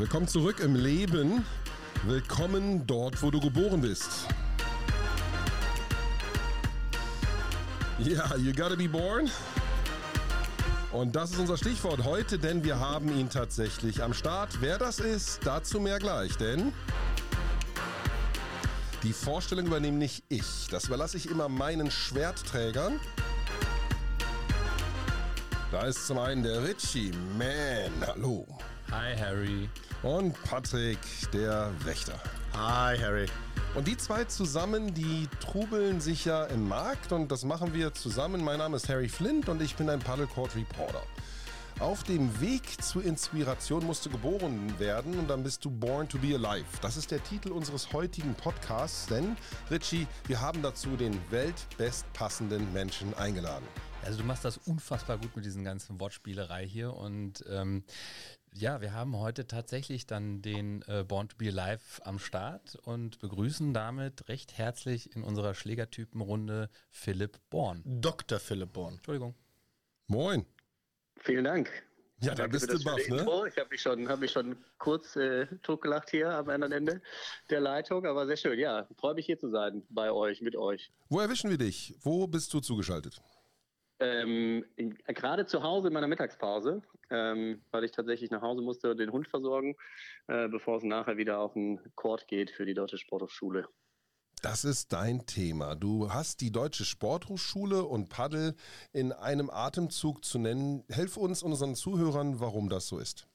Willkommen zurück im Leben. Willkommen dort, wo du geboren bist. Ja, yeah, you gotta be born. Und das ist unser Stichwort heute, denn wir haben ihn tatsächlich am Start. Wer das ist, dazu mehr gleich, denn die Vorstellung übernehme nicht ich. Das überlasse ich immer meinen Schwertträgern. Da ist zum einen der Richie, man, hallo. Hi Harry. Und Patrick, der Wächter. Hi Harry. Und die zwei zusammen, die trubeln sich ja im Markt und das machen wir zusammen. Mein Name ist Harry Flint und ich bin ein Paddlecourt Reporter. Auf dem Weg zur Inspiration musst du geboren werden und dann bist du born to be alive. Das ist der Titel unseres heutigen Podcasts, denn Richie, wir haben dazu den weltbestpassenden Menschen eingeladen. Also du machst das unfassbar gut mit diesen ganzen Wortspielerei hier und ähm, ja, wir haben heute tatsächlich dann den äh, Born to be Alive am Start und begrüßen damit recht herzlich in unserer Schlägertypenrunde Philipp Born. Dr. Philipp Born. Entschuldigung. Moin. Vielen Dank. Ja, da bist du baff, ne? Ich habe mich, schon, hab mich schon kurz äh, totgelacht hier am anderen Ende der Leitung, aber sehr schön. Ja, freue mich hier zu sein bei euch, mit euch. Wo erwischen wir dich? Wo bist du zugeschaltet? Ähm, gerade zu Hause in meiner Mittagspause, ähm, weil ich tatsächlich nach Hause musste und den Hund versorgen, äh, bevor es nachher wieder auf den Court geht für die Deutsche Sporthochschule. Das ist dein Thema. Du hast die Deutsche Sporthochschule und Paddel in einem Atemzug zu nennen. Helf uns unseren Zuhörern, warum das so ist.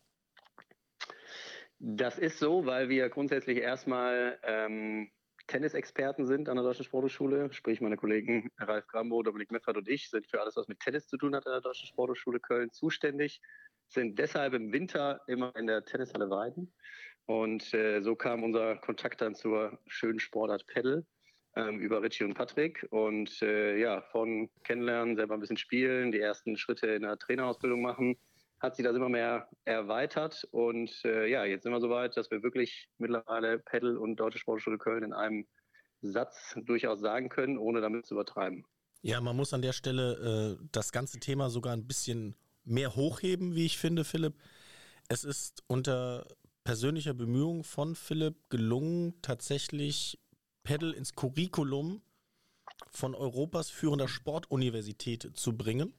Das ist so, weil wir grundsätzlich erstmal ähm, Tennisexperten sind an der Deutschen Sporthochschule. Sprich, meine Kollegen Ralf Grambo, Dominik Meffert und ich sind für alles, was mit Tennis zu tun hat, an der Deutschen Sporthochschule Köln zuständig. Sind deshalb im Winter immer in der Tennishalle Weiden. Und äh, so kam unser Kontakt dann zur schönen Sportart Pedal ähm, über Richie und Patrick. Und äh, ja, von kennenlernen, selber ein bisschen spielen, die ersten Schritte in der Trainerausbildung machen hat sich das immer mehr erweitert. Und äh, ja, jetzt sind wir soweit, dass wir wirklich mittlerweile Pedal und Deutsche Sportschule Köln in einem Satz durchaus sagen können, ohne damit zu übertreiben. Ja, man muss an der Stelle äh, das ganze Thema sogar ein bisschen mehr hochheben, wie ich finde, Philipp. Es ist unter persönlicher Bemühung von Philipp gelungen, tatsächlich Pedal ins Curriculum von Europas führender Sportuniversität zu bringen.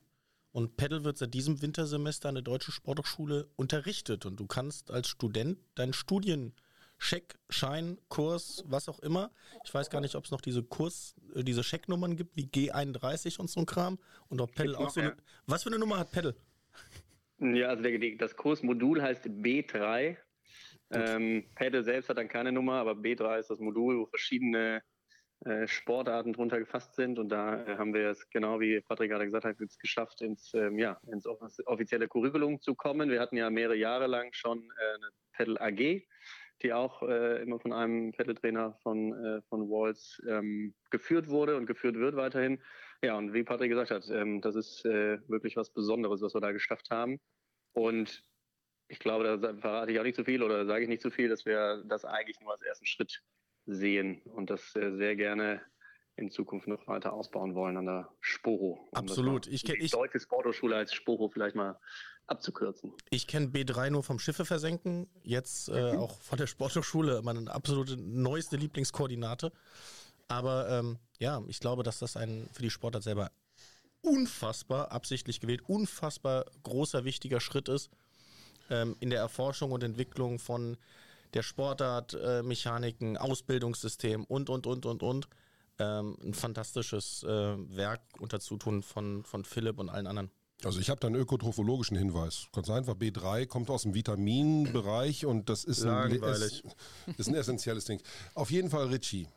Und Pedal wird seit diesem Wintersemester an der Deutschen Sporthochschule unterrichtet. Und du kannst als Student deinen Studiencheck, Schein, Kurs, was auch immer. Ich weiß gar nicht, ob es noch diese Kurs, äh, diese Schecknummern gibt, wie G31 und so ein Kram. Und ob Pedal auch so eine. Was für eine Nummer hat Pedal? Ja, also der, das Kursmodul heißt B3. Ähm, Pedal selbst hat dann keine Nummer, aber B3 ist das Modul, wo verschiedene Sportarten drunter gefasst sind. Und da äh, haben wir es, genau wie Patrick gerade gesagt hat, jetzt geschafft, ins, ähm, ja, ins offizielle Curriculum zu kommen. Wir hatten ja mehrere Jahre lang schon äh, eine Pedal AG, die auch äh, immer von einem Pedal-Trainer von, äh, von Walls ähm, geführt wurde und geführt wird weiterhin. Ja, und wie Patrick gesagt hat, ähm, das ist äh, wirklich was Besonderes, was wir da geschafft haben. Und ich glaube, da verrate ich auch nicht zu viel oder sage ich nicht zu viel, dass wir das eigentlich nur als ersten Schritt sehen und das sehr gerne in Zukunft noch weiter ausbauen wollen an der Sporo. Um Absolut. Ich kenne die deutsche Sporthochschule als Sporo vielleicht mal abzukürzen. Ich kenne B3 nur vom Schiffe versenken, jetzt äh, mhm. auch von der Sporthochschule, meine absolute neueste Lieblingskoordinate. Aber ähm, ja, ich glaube, dass das ein für die Sportart selber unfassbar absichtlich gewählt, unfassbar großer, wichtiger Schritt ist ähm, in der Erforschung und Entwicklung von der Sportart, äh, Mechaniken, Ausbildungssystem und, und, und, und, und. Ähm, ein fantastisches äh, Werk unter Zutun von, von Philipp und allen anderen. Also ich habe da einen ökotrophologischen Hinweis. Ganz einfach, B3 kommt aus dem Vitaminbereich und das ist ein, ist, ist ein essentielles Ding. Auf jeden Fall Richie.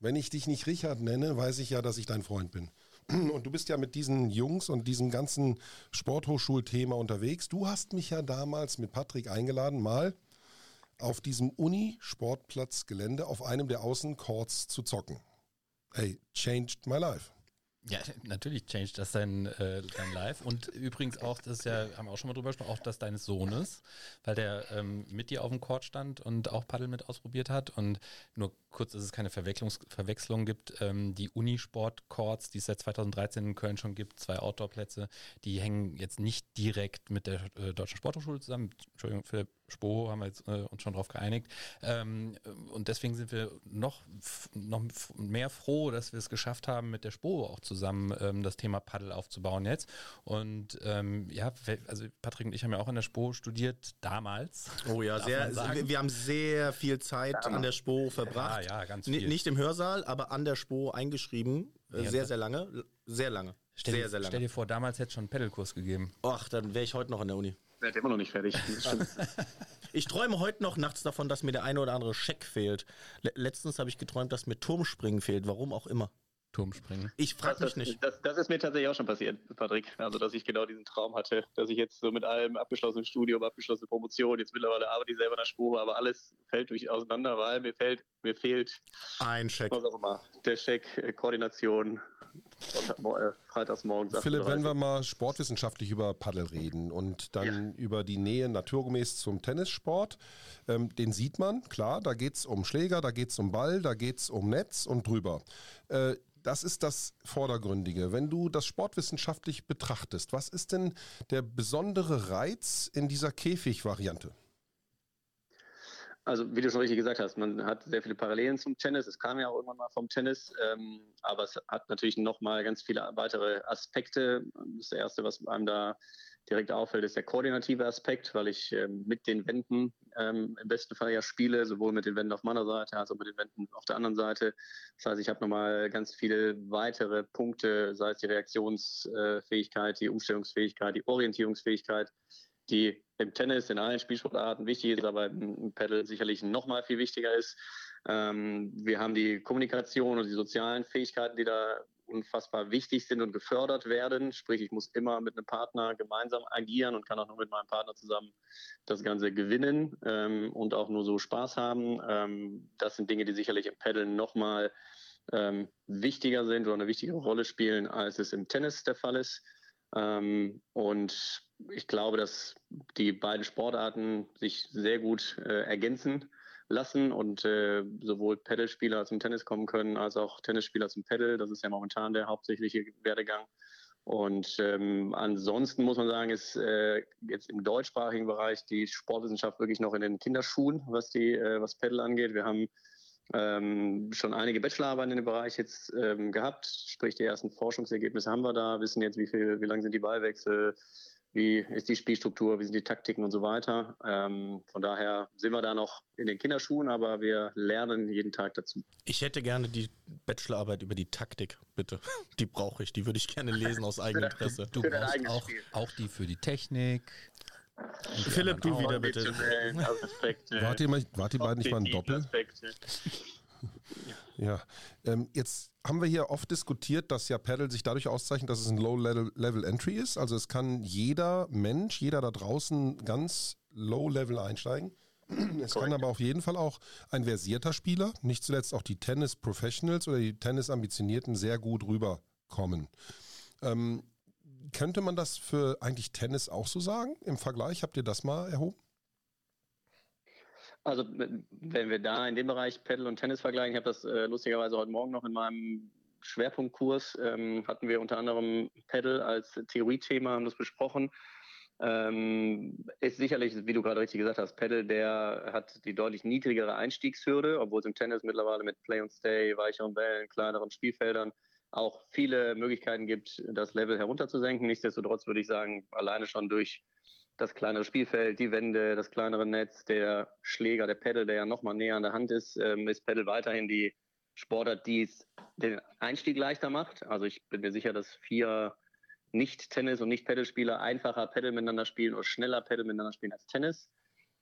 Wenn ich dich nicht Richard nenne, weiß ich ja, dass ich dein Freund bin. Und du bist ja mit diesen Jungs und diesem ganzen Sporthochschulthema unterwegs. Du hast mich ja damals mit Patrick eingeladen, mal auf diesem Uni-Sportplatzgelände auf einem der Außencourts zu zocken. Hey, changed my life. Ja, natürlich changed das dein, äh, dein Live. Und übrigens auch, das ist ja, haben wir auch schon mal drüber gesprochen, auch das deines Sohnes, weil der ähm, mit dir auf dem Court stand und auch Paddel mit ausprobiert hat. Und nur kurz, dass es keine Verwechslung gibt, ähm, die Unisport-Courts, die es seit 2013 in Köln schon gibt, zwei Outdoor-Plätze, die hängen jetzt nicht direkt mit der äh, Deutschen Sporthochschule zusammen. Entschuldigung, Philipp, Spo haben wir jetzt äh, uns schon drauf geeinigt. Ähm, und deswegen sind wir noch, noch mehr froh, dass wir es geschafft haben, mit der Spo auch zusammen ähm, das Thema Paddel aufzubauen jetzt. Und ähm, ja, also Patrick und ich haben ja auch an der Spo studiert damals. Oh ja, sehr, wir haben sehr viel Zeit ja. an der Spo verbracht. Ja, ja, ganz viel. N nicht im Hörsaal, aber an der Spo eingeschrieben. Ja, sehr, sehr lange. Sehr lange. Stell, sehr, sehr lange. Stell dir vor, damals hätte es schon einen Pedalkurs gegeben. Ach, dann wäre ich heute noch in der Uni. Seid immer noch nicht fertig. ich träume heute noch nachts davon, dass mir der eine oder andere Scheck fehlt. letztens habe ich geträumt, dass mir Turmspringen fehlt, warum auch immer. Turmspringen. Ich frage mich nicht. Das, das, ist mir tatsächlich auch schon passiert, Patrick. Also, dass ich genau diesen Traum hatte, dass ich jetzt so mit allem abgeschlossenen Studium, abgeschlossene Promotion, jetzt mittlerweile arbeite ich selber in der Spur, aber alles fällt durch auseinander, weil mir fällt, mir fehlt ein Check. Was auch immer. Der Check, äh, Koordination, Freitagsmorgen. Philipp, wenn wir mal sportwissenschaftlich über Paddel reden und dann ja. über die Nähe naturgemäß zum Tennissport, ähm, den sieht man, klar, da geht es um Schläger, da geht es um Ball, da geht es um Netz und drüber. Äh, das ist das Vordergründige. Wenn du das sportwissenschaftlich betrachtest, was ist denn der besondere Reiz in dieser Käfig-Variante? Also wie du schon richtig gesagt hast, man hat sehr viele Parallelen zum Tennis. Es kam ja auch irgendwann mal vom Tennis, ähm, aber es hat natürlich noch mal ganz viele weitere Aspekte. Das erste, was einem da direkt auffällt, ist der koordinative Aspekt, weil ich ähm, mit den Wänden ähm, im besten Fall ja spiele, sowohl mit den Wänden auf meiner Seite als auch mit den Wänden auf der anderen Seite. Das heißt, ich habe nochmal ganz viele weitere Punkte, sei es die Reaktionsfähigkeit, die Umstellungsfähigkeit, die Orientierungsfähigkeit, die im Tennis, in allen Spielsportarten wichtig ist, aber im Paddle sicherlich noch mal viel wichtiger ist. Ähm, wir haben die Kommunikation und die sozialen Fähigkeiten, die da unfassbar wichtig sind und gefördert werden. Sprich, ich muss immer mit einem Partner gemeinsam agieren und kann auch nur mit meinem Partner zusammen das Ganze gewinnen ähm, und auch nur so Spaß haben. Ähm, das sind Dinge, die sicherlich im Paddeln nochmal ähm, wichtiger sind oder eine wichtigere Rolle spielen, als es im Tennis der Fall ist. Ähm, und ich glaube, dass die beiden Sportarten sich sehr gut äh, ergänzen lassen und äh, sowohl Pedalspieler zum Tennis kommen können, als auch Tennisspieler zum Pedal. Das ist ja momentan der hauptsächliche Werdegang. Und ähm, ansonsten muss man sagen, ist äh, jetzt im deutschsprachigen Bereich die Sportwissenschaft wirklich noch in den Kinderschuhen, was die äh, was Pedal angeht. Wir haben ähm, schon einige Bachelorarbeiten in dem Bereich jetzt ähm, gehabt, sprich die ersten Forschungsergebnisse haben wir da, wissen jetzt, wie viel, wie lang sind die Ballwechsel, wie ist die Spielstruktur, wie sind die Taktiken und so weiter. Ähm, von daher sind wir da noch in den Kinderschuhen, aber wir lernen jeden Tag dazu. Ich hätte gerne die Bachelorarbeit über die Taktik, bitte. Die brauche ich, die würde ich gerne lesen aus eigenem Interesse. Du brauchst auch, auch die für die Technik. Philipp, du wieder bitte. Wart ihr, mal, wart ihr beiden nicht mal ein Doppel? Aspekte. Ja, ähm, jetzt haben wir hier oft diskutiert, dass ja Paddle sich dadurch auszeichnet, dass es ein Low-Level-Entry ist. Also es kann jeder Mensch, jeder da draußen ganz Low-Level einsteigen. Es kann aber auf jeden Fall auch ein versierter Spieler, nicht zuletzt auch die Tennis-Professionals oder die Tennis-Ambitionierten sehr gut rüberkommen. Ähm, könnte man das für eigentlich Tennis auch so sagen im Vergleich? Habt ihr das mal erhoben? Also wenn wir da in dem Bereich Paddle und Tennis vergleichen, ich habe das äh, lustigerweise heute Morgen noch in meinem Schwerpunktkurs, ähm, hatten wir unter anderem Paddle als Theoriethema, haben das besprochen. Ähm, ist sicherlich, wie du gerade richtig gesagt hast, Paddle, der hat die deutlich niedrigere Einstiegshürde, obwohl es im Tennis mittlerweile mit Play and Stay, weicheren Bällen, kleineren Spielfeldern auch viele Möglichkeiten gibt, das Level herunterzusenken. Nichtsdestotrotz würde ich sagen, alleine schon durch das kleinere Spielfeld, die Wände, das kleinere Netz, der Schläger, der Pedal, der ja nochmal näher an der Hand ist, ähm, ist Pedal weiterhin die Sportart, die es den Einstieg leichter macht. Also ich bin mir sicher, dass vier Nicht-Tennis- und Nicht-Pedal-Spieler einfacher Pedal miteinander spielen oder schneller Pedal miteinander spielen als Tennis.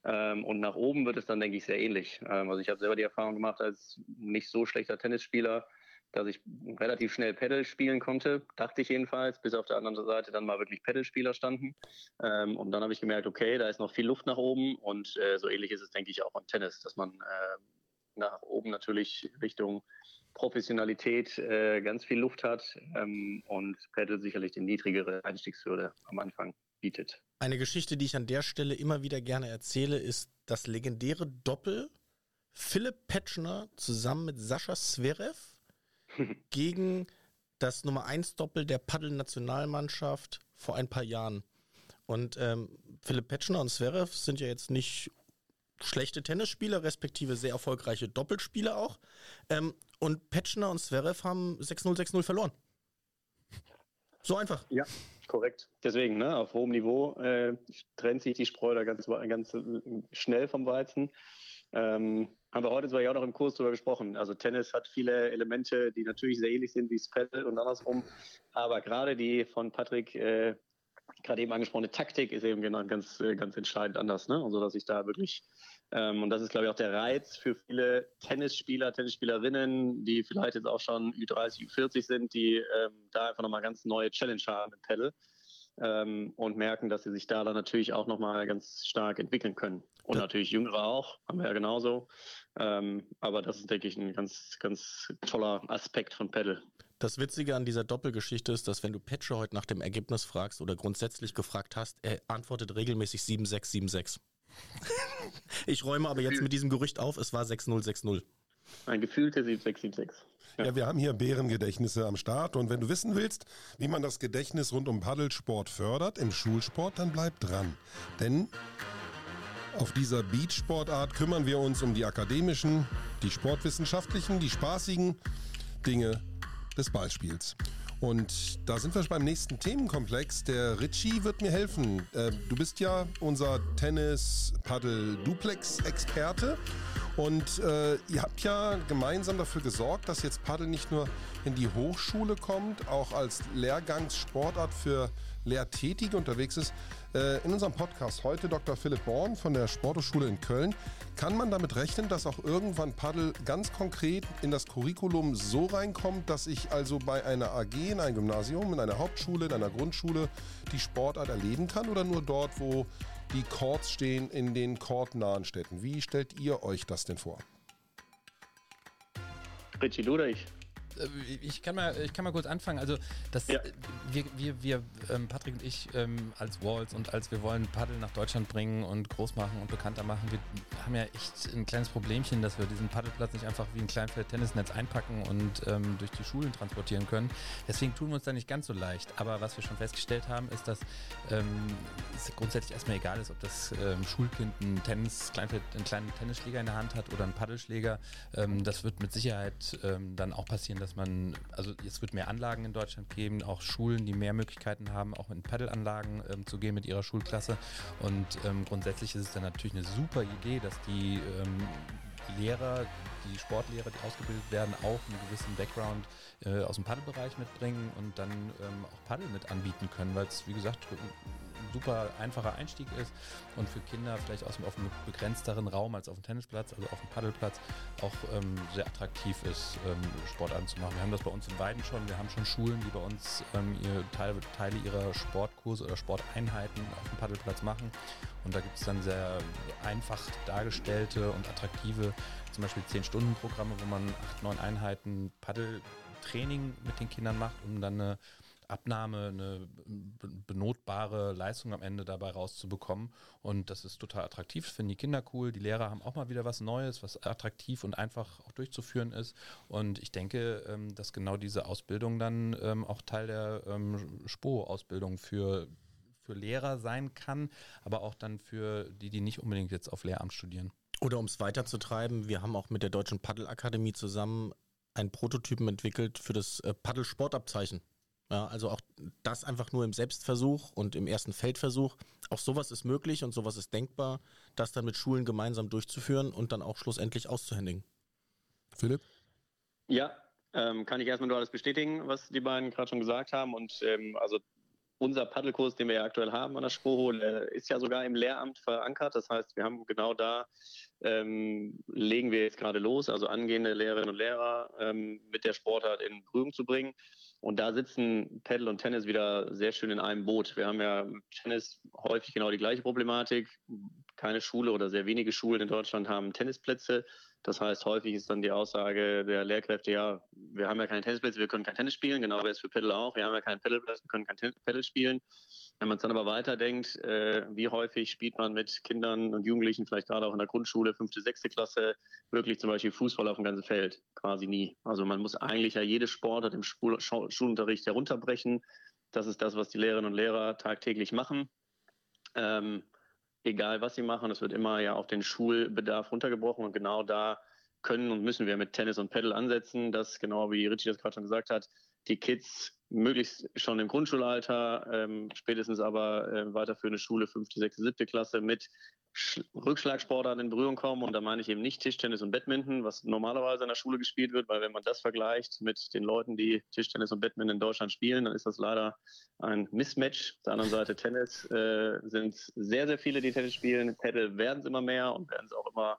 Ähm, und nach oben wird es dann, denke ich, sehr ähnlich. Ähm, also ich habe selber die Erfahrung gemacht als nicht so schlechter Tennisspieler, dass ich relativ schnell Pedal spielen konnte, dachte ich jedenfalls, bis auf der anderen Seite dann mal wirklich Pedalspieler standen. Ähm, und dann habe ich gemerkt, okay, da ist noch viel Luft nach oben und äh, so ähnlich ist es, denke ich, auch beim Tennis, dass man äh, nach oben natürlich Richtung Professionalität äh, ganz viel Luft hat ähm, und Pedal sicherlich die niedrigere Einstiegshürde am Anfang bietet. Eine Geschichte, die ich an der Stelle immer wieder gerne erzähle, ist das legendäre Doppel Philipp Petschner zusammen mit Sascha Zverev gegen das Nummer 1 Doppel der Paddel-Nationalmannschaft vor ein paar Jahren. Und ähm, Philipp Petschner und Zverev sind ja jetzt nicht schlechte Tennisspieler, respektive sehr erfolgreiche Doppelspieler auch. Ähm, und Petschner und Zverev haben 6-0, 6-0 verloren. So einfach. Ja, korrekt. Deswegen, ne, auf hohem Niveau äh, trennt sich die Spreu da ganz, ganz schnell vom Weizen. Ähm, haben wir heute zwar ja auch noch im Kurs darüber gesprochen. Also Tennis hat viele Elemente, die natürlich sehr ähnlich sind wie Paddle und andersrum. Aber gerade die von Patrick äh, gerade eben angesprochene Taktik ist eben genau ganz, äh, ganz entscheidend anders. Ne? Also, dass ich da wirklich, ähm, und das ist, glaube ich, auch der Reiz für viele Tennisspieler, Tennisspielerinnen, die vielleicht jetzt auch schon Ü30, Ü40 sind, die ähm, da einfach nochmal ganz neue Challenge haben im Pedal. Ähm, und merken, dass sie sich da dann natürlich auch nochmal ganz stark entwickeln können. Und ja. natürlich Jüngere auch, haben wir ja genauso. Ähm, aber das ist, denke ich, ein ganz, ganz toller Aspekt von Pedal. Das Witzige an dieser Doppelgeschichte ist, dass wenn du Patcher heute nach dem Ergebnis fragst oder grundsätzlich gefragt hast, er antwortet regelmäßig 7676. ich räume aber jetzt mit diesem Gerücht auf, es war 6060. Ein gefühlter 7676. Ja. wir haben hier Bärengedächtnisse am Start und wenn du wissen willst, wie man das Gedächtnis rund um Paddelsport fördert im Schulsport, dann bleib dran. Denn auf dieser Beachsportart kümmern wir uns um die akademischen, die sportwissenschaftlichen, die spaßigen Dinge des Ballspiels. Und da sind wir beim nächsten Themenkomplex. Der Richie wird mir helfen. Äh, du bist ja unser Tennis-Paddle-Duplex-Experte. Und äh, ihr habt ja gemeinsam dafür gesorgt, dass jetzt Paddle nicht nur in die Hochschule kommt, auch als Lehrgangssportart für Lehrtätige unterwegs ist. Äh, in unserem Podcast heute Dr. Philipp Born von der Sporthochschule in Köln. Kann man damit rechnen, dass auch irgendwann Paddel ganz konkret in das Curriculum so reinkommt, dass ich also bei einer AG, in einem Gymnasium, in einer Hauptschule, in einer Grundschule die Sportart erleben kann oder nur dort, wo die Courts stehen, in den courtnahen Städten? Wie stellt ihr euch das denn vor? Richie, oder ich? Äh, ich kann mal, ich kann mal kurz anfangen. Also, das, ja. wir, wir, wir ähm, Patrick und ich ähm, als Walls und als wir wollen Paddel nach Deutschland bringen und groß machen und bekannter machen, wir haben ja echt ein kleines Problemchen, dass wir diesen Paddelplatz nicht einfach wie ein Kleinfeld-Tennisnetz einpacken und ähm, durch die Schulen transportieren können. Deswegen tun wir uns da nicht ganz so leicht. Aber was wir schon festgestellt haben, ist, dass ähm, es grundsätzlich erstmal egal ist, ob das Schulkind einen Tennis, Kleinfeld, einen kleinen Tennisschläger in der Hand hat oder einen Paddelschläger. Das wird mit Sicherheit dann auch passieren, dass man, also es wird mehr Anlagen in Deutschland geben, auch Schulen, die mehr Möglichkeiten haben, auch in Paddelanlagen ähm, zu gehen mit ihrer Schulklasse. Und ähm, grundsätzlich ist es dann natürlich eine super Idee, dass die ähm, Lehrer, die Sportlehrer, die ausgebildet werden, auch einen gewissen Background äh, aus dem Paddelbereich mitbringen und dann ähm, auch Paddel mit anbieten können, weil es, wie gesagt, super einfacher Einstieg ist und für Kinder vielleicht aus dem, auf einem begrenzteren Raum als auf dem Tennisplatz, also auf dem Paddelplatz, auch ähm, sehr attraktiv ist, ähm, Sport anzumachen. Wir haben das bei uns in Weiden schon. Wir haben schon Schulen, die bei uns ähm, ihr Teile, Teile ihrer Sportkurse oder Sporteinheiten auf dem Paddelplatz machen. Und da gibt es dann sehr einfach dargestellte und attraktive, zum Beispiel 10-Stunden-Programme, wo man acht, neun Einheiten Paddeltraining mit den Kindern macht, um dann eine Abnahme eine benotbare Leistung am Ende dabei rauszubekommen. Und das ist total attraktiv, finden die Kinder cool. Die Lehrer haben auch mal wieder was Neues, was attraktiv und einfach auch durchzuführen ist. Und ich denke, ähm, dass genau diese Ausbildung dann ähm, auch Teil der ähm, SPO-Ausbildung für für Lehrer sein kann, aber auch dann für die, die nicht unbedingt jetzt auf Lehramt studieren. Oder um es weiterzutreiben, wir haben auch mit der Deutschen Paddelakademie zusammen einen Prototypen entwickelt für das äh, Paddelsportabzeichen. Ja, also auch das einfach nur im Selbstversuch und im ersten Feldversuch. Auch sowas ist möglich und sowas ist denkbar, das dann mit Schulen gemeinsam durchzuführen und dann auch schlussendlich auszuhändigen. Philipp? Ja, ähm, kann ich erstmal nur alles bestätigen, was die beiden gerade schon gesagt haben. Und ähm, also unser Paddelkurs, den wir ja aktuell haben an der Spoho, ist ja sogar im Lehramt verankert. Das heißt, wir haben genau da ähm, legen wir jetzt gerade los, also angehende Lehrerinnen und Lehrer ähm, mit der Sportart in Berührung zu bringen. Und da sitzen Paddle und Tennis wieder sehr schön in einem Boot. Wir haben ja Tennis häufig genau die gleiche Problematik. Keine Schule oder sehr wenige Schulen in Deutschland haben Tennisplätze. Das heißt, häufig ist dann die Aussage der Lehrkräfte, ja, wir haben ja keine Tennisplätze, wir können kein Tennis spielen. Genau wäre es für Paddle auch. Wir haben ja keinen Paddleplatz, wir können kein Paddle spielen. Wenn man es dann aber weiterdenkt, äh, wie häufig spielt man mit Kindern und Jugendlichen, vielleicht gerade auch in der Grundschule, fünfte, sechste Klasse, wirklich zum Beispiel Fußball auf dem ganzen Feld? Quasi nie. Also man muss eigentlich ja jede Sportart im Schul Schulunterricht herunterbrechen. Das ist das, was die Lehrerinnen und Lehrer tagtäglich machen. Ähm, egal was sie machen, es wird immer ja auf den Schulbedarf runtergebrochen und genau da können und müssen wir mit Tennis und Paddle ansetzen, dass genau wie Richie das gerade schon gesagt hat, die Kids möglichst schon im Grundschulalter, ähm, spätestens aber äh, weiterführende Schule, fünfte, sechste, siebte Klasse mit Rückschlagsportarten in Berührung kommen. Und da meine ich eben nicht Tischtennis und Badminton, was normalerweise in der Schule gespielt wird, weil wenn man das vergleicht mit den Leuten, die Tischtennis und Badminton in Deutschland spielen, dann ist das leider ein Mismatch. Auf der anderen Seite Tennis äh, sind sehr, sehr viele, die Tennis spielen. Paddle werden es immer mehr und werden es auch immer,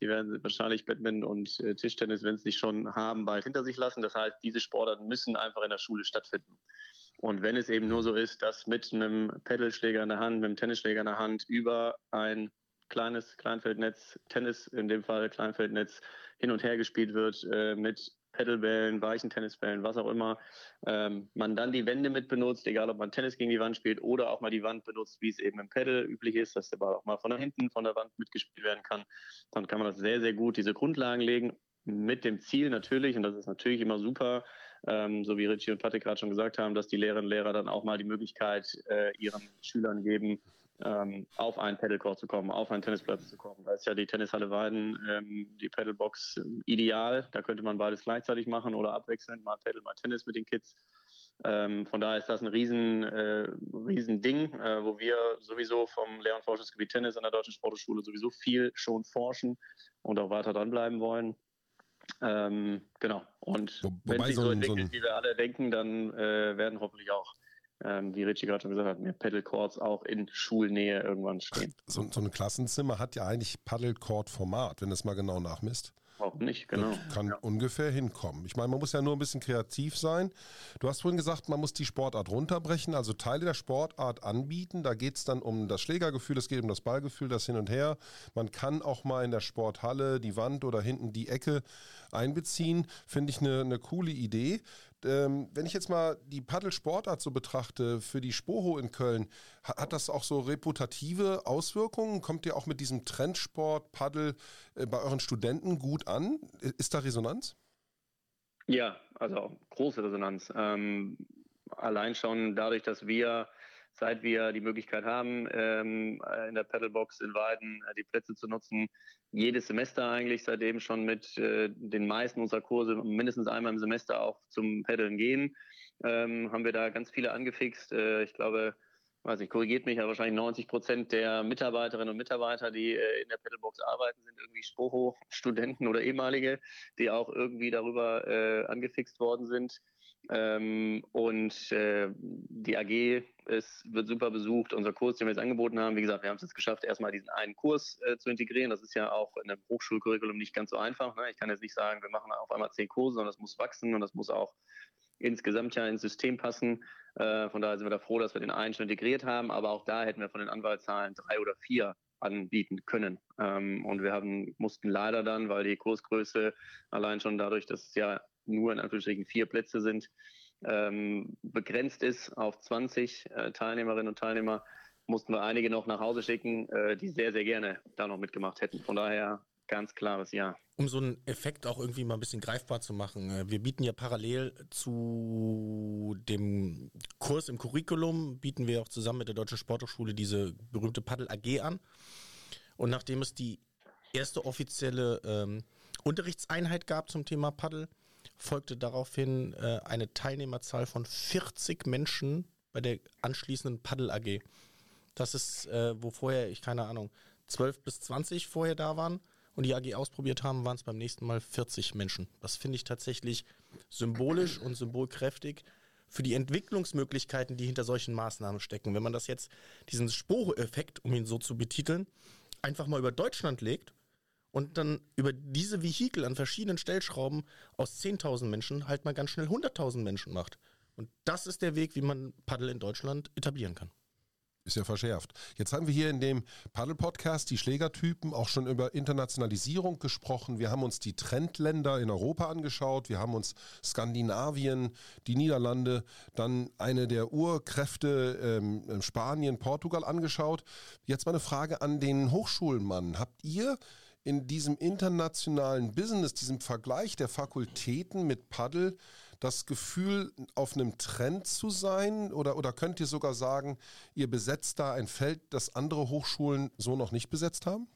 die werden wahrscheinlich Badminton und äh, Tischtennis, wenn es nicht schon haben, bald hinter sich lassen. Das heißt, diese Sportarten müssen einfach in der Schule stattfinden. Und wenn es eben nur so ist, dass mit einem Pedalschläger in der Hand, mit einem Tennisschläger in der Hand über ein kleines Kleinfeldnetz, Tennis in dem Fall Kleinfeldnetz hin und her gespielt wird äh, mit Pedalbällen, weichen Tennisbällen, was auch immer, ähm, man dann die Wände mit benutzt, egal ob man Tennis gegen die Wand spielt oder auch mal die Wand benutzt, wie es eben im Pedal üblich ist, dass der Ball auch mal von hinten von der Wand mitgespielt werden kann, dann kann man das sehr, sehr gut, diese Grundlagen legen, mit dem Ziel natürlich, und das ist natürlich immer super, ähm, so wie Richie und Patrick gerade schon gesagt haben, dass die Lehrerinnen und Lehrer dann auch mal die Möglichkeit äh, ihren Schülern geben, ähm, auf einen Pedalcourt zu kommen, auf einen Tennisplatz zu kommen. Da ist ja die Tennishalle Weiden, ähm, die Pedalbox äh, ideal. Da könnte man beides gleichzeitig machen oder abwechselnd, mal Pedal, mal Tennis mit den Kids. Ähm, von daher ist das ein riesen, äh, riesen Ding, äh, wo wir sowieso vom Lehr- und Forschungsgebiet Tennis an der Deutschen Sporthochschule sowieso viel schon forschen und auch weiter dranbleiben wollen. Ähm, genau. Und Wo, wenn sich so, so entwickelt, so wie wir alle denken, dann äh, werden hoffentlich auch, ähm, wie Richie gerade schon gesagt hat, mehr Paddlecourts auch in Schulnähe irgendwann stehen. So, so ein Klassenzimmer hat ja eigentlich Paddlecourt-Format, wenn das mal genau nachmisst. Auch nicht, genau. Das kann ja. ungefähr hinkommen. Ich meine, man muss ja nur ein bisschen kreativ sein. Du hast vorhin gesagt, man muss die Sportart runterbrechen, also Teile der Sportart anbieten. Da geht es dann um das Schlägergefühl, es geht um das Ballgefühl, das Hin und Her. Man kann auch mal in der Sporthalle die Wand oder hinten die Ecke einbeziehen. Finde ich eine, eine coole Idee ähm, wenn ich jetzt mal die Paddelsportart so betrachte für die Spoho in Köln, hat, hat, das auch so reputative Auswirkungen? Kommt ihr auch mit diesem Trendsport Paddel äh, bei euren Studenten gut an? Ist da Resonanz? Ja, also große Resonanz. Ähm, allein schon dadurch, dass wir seit wir die Möglichkeit haben, ähm, in der Pedalbox in Weiden äh, die Plätze zu nutzen, jedes Semester eigentlich seitdem schon mit äh, den meisten unserer Kurse mindestens einmal im Semester auch zum Paddeln gehen, ähm, haben wir da ganz viele angefixt. Äh, ich glaube, weiß nicht, korrigiert mich, aber wahrscheinlich 90 Prozent der Mitarbeiterinnen und Mitarbeiter, die äh, in der Pedalbox arbeiten, sind irgendwie Spoho-Studenten oder ehemalige, die auch irgendwie darüber äh, angefixt worden sind. Ähm, und äh, die AG ist, wird super besucht. Unser Kurs, den wir jetzt angeboten haben, wie gesagt, wir haben es jetzt geschafft, erstmal diesen einen Kurs äh, zu integrieren. Das ist ja auch in einem Hochschulcurriculum nicht ganz so einfach. Ne? Ich kann jetzt nicht sagen, wir machen auf einmal zehn Kurse, sondern das muss wachsen und das muss auch insgesamt ja ins System passen. Äh, von daher sind wir da froh, dass wir den einen schon integriert haben. Aber auch da hätten wir von den Anwaltszahlen drei oder vier anbieten können. Ähm, und wir haben, mussten leider dann, weil die Kursgröße allein schon dadurch, dass es ja nur in Anführungsstrichen vier Plätze sind, ähm, begrenzt ist auf 20 äh, Teilnehmerinnen und Teilnehmer, mussten wir einige noch nach Hause schicken, äh, die sehr, sehr gerne da noch mitgemacht hätten. Von daher ganz klares Ja. Um so einen Effekt auch irgendwie mal ein bisschen greifbar zu machen. Äh, wir bieten ja parallel zu dem Kurs im Curriculum, bieten wir auch zusammen mit der Deutschen Sporthochschule diese berühmte Paddel AG an. Und nachdem es die erste offizielle ähm, Unterrichtseinheit gab zum Thema Paddel, folgte daraufhin äh, eine Teilnehmerzahl von 40 Menschen bei der anschließenden Paddel AG. Das ist, äh, wo vorher, ich keine Ahnung, 12 bis 20 vorher da waren und die AG ausprobiert haben, waren es beim nächsten Mal 40 Menschen. Das finde ich tatsächlich symbolisch und symbolkräftig für die Entwicklungsmöglichkeiten, die hinter solchen Maßnahmen stecken. Wenn man das jetzt, diesen Sporo-Effekt, um ihn so zu betiteln, einfach mal über Deutschland legt und dann über diese Vehikel an verschiedenen Stellschrauben aus 10.000 Menschen halt mal ganz schnell 100.000 Menschen macht. Und das ist der Weg, wie man Paddel in Deutschland etablieren kann. Ist ja verschärft. Jetzt haben wir hier in dem Paddle-Podcast die Schlägertypen auch schon über Internationalisierung gesprochen. Wir haben uns die Trendländer in Europa angeschaut. Wir haben uns Skandinavien, die Niederlande, dann eine der Urkräfte ähm, Spanien, Portugal angeschaut. Jetzt mal eine Frage an den Hochschulmann. Habt ihr in diesem internationalen Business, diesem Vergleich der Fakultäten mit Paddle, das Gefühl, auf einem Trend zu sein? Oder, oder könnt ihr sogar sagen, ihr besetzt da ein Feld, das andere Hochschulen so noch nicht besetzt haben?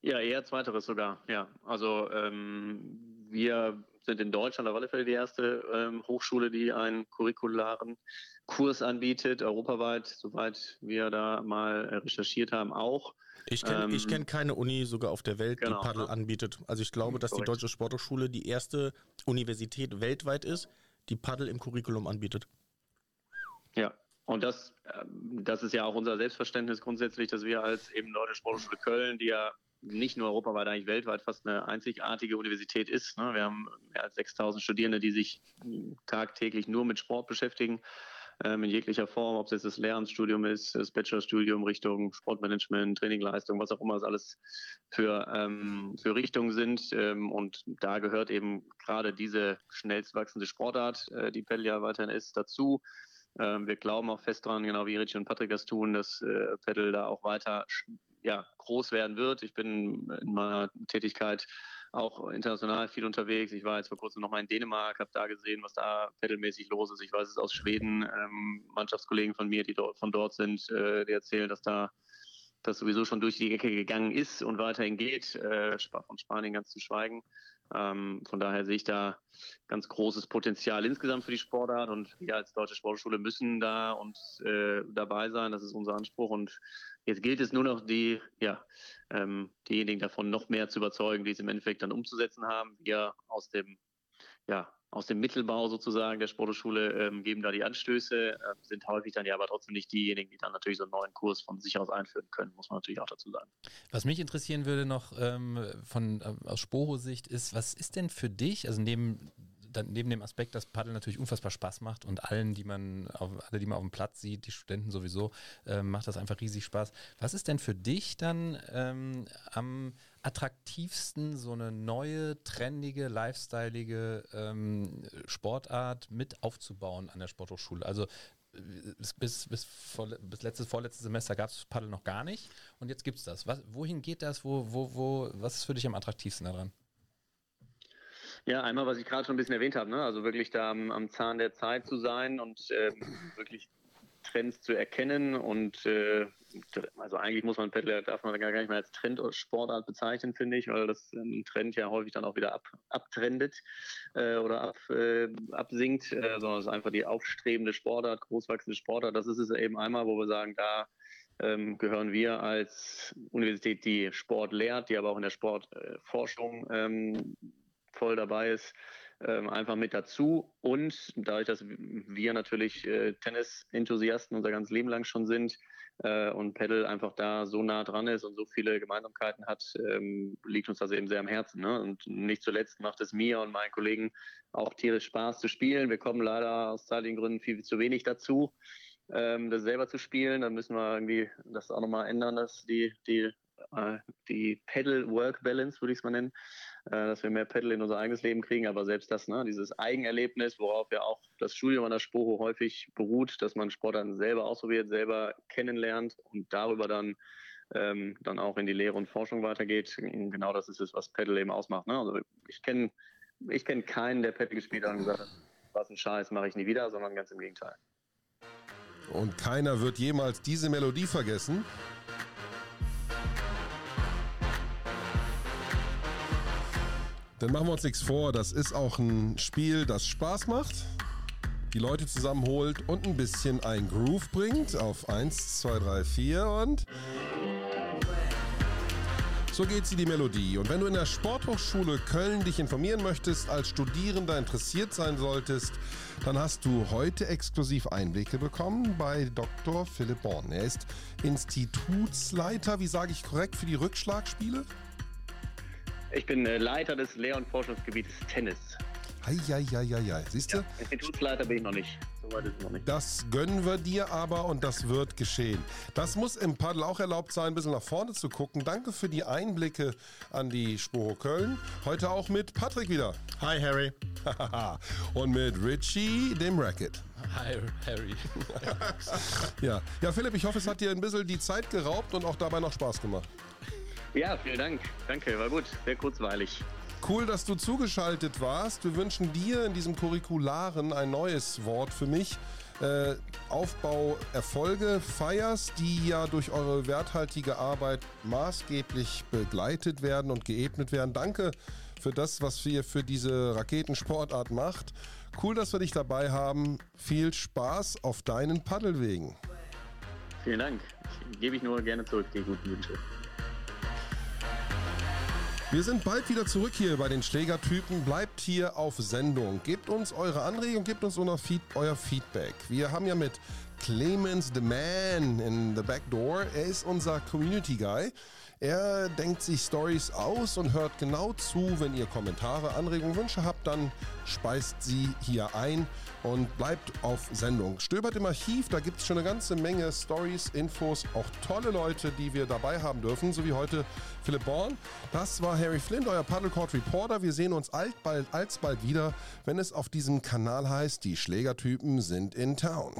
Ja, eher zweiteres sogar, ja. Also ähm, wir sind in Deutschland auf alle Fälle die erste ähm, Hochschule, die einen curricularen Kurs anbietet, europaweit, soweit wir da mal recherchiert haben, auch. Ich kenne ähm, kenn keine Uni sogar auf der Welt, genau, die Paddel ja. anbietet. Also ich glaube, dass Korrekt. die Deutsche Sporthochschule die erste Universität weltweit ist, die Paddel im Curriculum anbietet. Ja, und das, ähm, das ist ja auch unser Selbstverständnis grundsätzlich, dass wir als eben Deutsche Sporthochschule Köln, die ja nicht nur europaweit, eigentlich weltweit fast eine einzigartige Universität ist. Ne? Wir haben mehr als 6000 Studierende, die sich tagtäglich nur mit Sport beschäftigen, in jeglicher Form, ob es jetzt das Lehramtsstudium ist, das Bachelorstudium Richtung Sportmanagement, Trainingleistung, was auch immer es alles für, ähm, für Richtungen sind. Ähm, und da gehört eben gerade diese schnellst wachsende Sportart, äh, die Pell ja weiterhin ist, dazu. Ähm, wir glauben auch fest dran, genau wie Richie und Patrick das tun, dass äh, Pedal da auch weiter ja, groß werden wird. Ich bin in meiner Tätigkeit auch international viel unterwegs. Ich war jetzt vor kurzem noch mal in Dänemark, habe da gesehen, was da pedalmäßig los ist. Ich weiß es aus Schweden, ähm, Mannschaftskollegen von mir, die dort, von dort sind, äh, die erzählen, dass da das sowieso schon durch die Ecke gegangen ist und weiterhin geht, äh, von Spanien ganz zu schweigen. Ähm, von daher sehe ich da ganz großes Potenzial insgesamt für die Sportart und wir als Deutsche Sportschule müssen da und äh, dabei sein. Das ist unser Anspruch und jetzt gilt es nur noch, die, ja, ähm, diejenigen davon noch mehr zu überzeugen, die es im Endeffekt dann umzusetzen haben. Wir aus dem, ja, aus dem Mittelbau sozusagen der Sportschule ähm, geben da die Anstöße, äh, sind häufig dann ja aber trotzdem nicht diejenigen, die dann natürlich so einen neuen Kurs von sich aus einführen können, muss man natürlich auch dazu sagen. Was mich interessieren würde noch ähm, von äh, aus Sporo-Sicht ist, was ist denn für dich, also neben dann neben dem Aspekt, dass Paddel natürlich unfassbar Spaß macht und allen, die man auf, alle, die man auf dem Platz sieht, die Studenten sowieso, äh, macht das einfach riesig Spaß. Was ist denn für dich dann ähm, am attraktivsten, so eine neue, trendige, lifestyleige ähm, Sportart mit aufzubauen an der Sporthochschule? Also bis, bis, vor, bis letztes, vorletztes Semester gab es Paddel noch gar nicht und jetzt gibt es das. Was, wohin geht das? Wo, wo, wo, was ist für dich am attraktivsten daran? Ja, einmal, was ich gerade schon ein bisschen erwähnt habe, ne? also wirklich da am, am Zahn der Zeit zu sein und ähm, wirklich Trends zu erkennen und äh, also eigentlich muss man Paddler darf man gar nicht mehr als Trend oder Sportart bezeichnen, finde ich, weil das ein Trend ja häufig dann auch wieder ab, abtrendet äh, oder ab, äh, absinkt, äh, sondern es ist einfach die aufstrebende Sportart, großwachsende Sportart. Das ist es eben einmal, wo wir sagen, da ähm, gehören wir als Universität, die Sport lehrt, die aber auch in der Sportforschung ähm, voll dabei ist, ähm, einfach mit dazu. Und dadurch, dass wir natürlich äh, Tennis-Enthusiasten unser ganzes Leben lang schon sind äh, und Pedal einfach da so nah dran ist und so viele Gemeinsamkeiten hat, ähm, liegt uns das eben sehr am Herzen. Ne? Und nicht zuletzt macht es mir und meinen Kollegen auch tierisch Spaß zu spielen. Wir kommen leider aus zeitlichen Gründen viel zu wenig dazu. Ähm, das selber zu spielen, dann müssen wir irgendwie das auch nochmal ändern, dass die, die äh, die Pedal-Work-Balance, würde ich es mal nennen, äh, dass wir mehr Pedal in unser eigenes Leben kriegen. Aber selbst das, ne, dieses Eigenerlebnis, worauf ja auch das Studium an der Sporo häufig beruht, dass man Sport dann selber ausprobiert, selber kennenlernt und darüber dann ähm, dann auch in die Lehre und Forschung weitergeht. Genau das ist es, was Pedal eben ausmacht. Ne? Also ich kenne ich kenn keinen, der Pedal gespielt hat und gesagt hat, was ein Scheiß, mache ich nie wieder, sondern ganz im Gegenteil. Und keiner wird jemals diese Melodie vergessen. Dann machen wir uns nichts vor. Das ist auch ein Spiel, das Spaß macht, die Leute zusammenholt und ein bisschen ein Groove bringt. Auf 1, 2, 3, 4 und. So geht sie die Melodie. Und wenn du in der Sporthochschule Köln dich informieren möchtest, als Studierender interessiert sein solltest, dann hast du heute exklusiv Einblicke bekommen bei Dr. Philipp Born. Er ist Institutsleiter, wie sage ich korrekt, für die Rückschlagspiele? Ich bin äh, Leiter des Lehr- und Forschungsgebietes Tennis. Eieieiei, siehst du? Ja, Institutsleiter bin ich noch nicht. Soweit ist es noch nicht. Das gönnen wir dir aber und das wird geschehen. Das muss im Paddel auch erlaubt sein, ein bisschen nach vorne zu gucken. Danke für die Einblicke an die Sporo Köln. Heute auch mit Patrick wieder. Hi Harry. und mit Richie, dem Racket. Hi Harry. ja. ja, Philipp, ich hoffe, es hat dir ein bisschen die Zeit geraubt und auch dabei noch Spaß gemacht. Ja, vielen Dank. Danke, war gut. Sehr kurzweilig. Cool, dass du zugeschaltet warst. Wir wünschen dir in diesem Curricularen ein neues Wort für mich. Äh, Aufbau Erfolge feierst, die ja durch eure werthaltige Arbeit maßgeblich begleitet werden und geebnet werden. Danke für das, was ihr für diese Raketensportart macht. Cool, dass wir dich dabei haben. Viel Spaß auf deinen Paddelwegen. Vielen Dank. Gebe ich nur gerne zurück, die guten Wünsche. Wir sind bald wieder zurück hier bei den Schlägertypen. Bleibt hier auf Sendung. Gebt uns eure Anregungen, gebt uns euer Feedback. Wir haben ja mit Clemens the Man in the Back Door. Er ist unser Community Guy. Er denkt sich Stories aus und hört genau zu. Wenn ihr Kommentare, Anregungen, Wünsche habt, dann speist sie hier ein und bleibt auf Sendung. Stöbert im Archiv, da gibt es schon eine ganze Menge Stories, Infos, auch tolle Leute, die wir dabei haben dürfen, so wie heute Philipp Born. Das war Harry Flint, euer Paddlecourt Reporter. Wir sehen uns alsbald, alsbald wieder, wenn es auf diesem Kanal heißt, die Schlägertypen sind in Town.